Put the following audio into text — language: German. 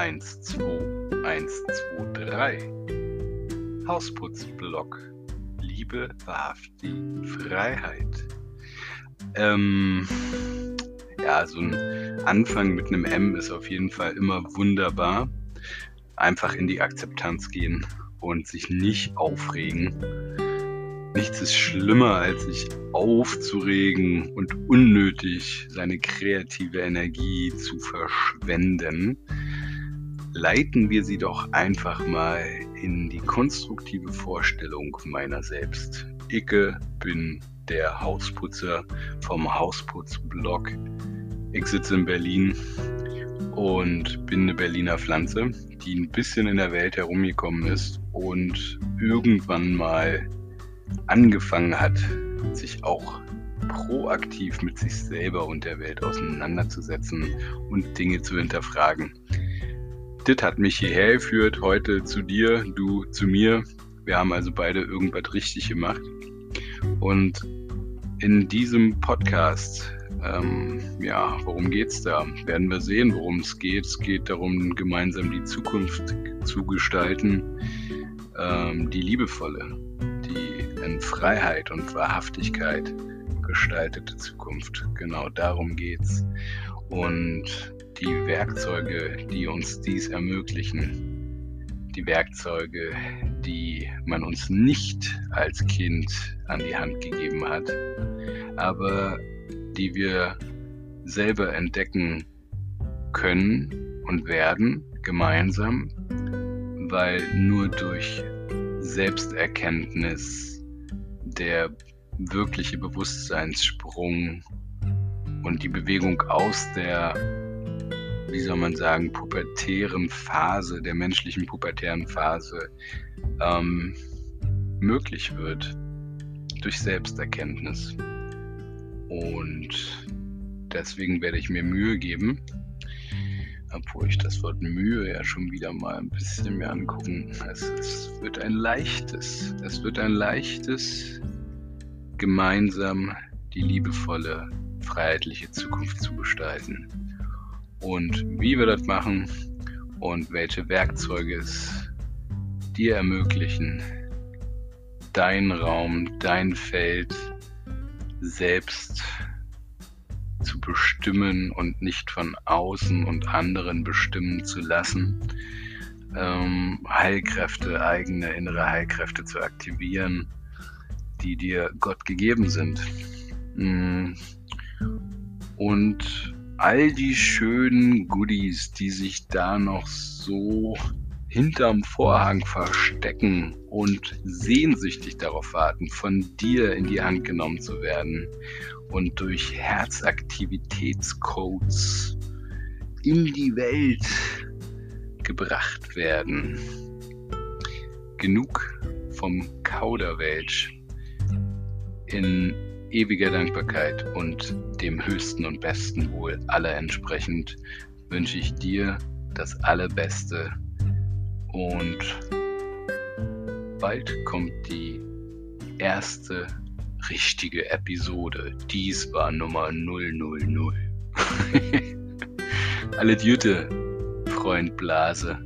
1, 2, 1, 2, 3. Hausputzblock. Liebe, wahrhaftig, Freiheit. Ähm, ja, so ein Anfang mit einem M ist auf jeden Fall immer wunderbar. Einfach in die Akzeptanz gehen und sich nicht aufregen. Nichts ist schlimmer, als sich aufzuregen und unnötig seine kreative Energie zu verschwenden. Leiten wir sie doch einfach mal in die konstruktive Vorstellung meiner selbst. Icke bin der Hausputzer vom Hausputzblog. Ich sitze in Berlin und bin eine Berliner Pflanze, die ein bisschen in der Welt herumgekommen ist und irgendwann mal angefangen hat, sich auch proaktiv mit sich selber und der Welt auseinanderzusetzen und Dinge zu hinterfragen. Das hat mich hierher geführt, heute zu dir, du zu mir. Wir haben also beide irgendwas richtig gemacht. Und in diesem Podcast, ähm, ja, worum geht es da? Werden wir sehen, worum es geht. Es geht darum, gemeinsam die Zukunft zu gestalten, ähm, die liebevolle, die in Freiheit und Wahrhaftigkeit gestaltete Zukunft. Genau darum geht's. Und die Werkzeuge, die uns dies ermöglichen, die Werkzeuge, die man uns nicht als Kind an die Hand gegeben hat, aber die wir selber entdecken können und werden gemeinsam, weil nur durch Selbsterkenntnis der wirkliche Bewusstseinssprung und die Bewegung aus der wie soll man sagen, pubertären Phase, der menschlichen pubertären Phase ähm, möglich wird durch Selbsterkenntnis. Und deswegen werde ich mir Mühe geben, obwohl ich das Wort Mühe ja schon wieder mal ein bisschen mehr angucken. Es, es wird ein leichtes, es wird ein leichtes, gemeinsam die liebevolle, freiheitliche Zukunft zu gestalten und wie wir das machen und welche Werkzeuge es dir ermöglichen, deinen Raum, dein Feld selbst zu bestimmen und nicht von außen und anderen bestimmen zu lassen. Ähm, Heilkräfte, eigene innere Heilkräfte zu aktivieren, die dir Gott gegeben sind. Mm. Und all die schönen Goodies, die sich da noch so hinterm Vorhang verstecken und sehnsüchtig darauf warten, von dir in die Hand genommen zu werden und durch Herzaktivitätscodes in die Welt gebracht werden. Genug vom Kauderwelsch in ewiger Dankbarkeit und dem höchsten und besten Wohl aller entsprechend wünsche ich dir das Allerbeste und bald kommt die erste richtige Episode. Dies war Nummer 000. Alle Jüte, Freund Blase.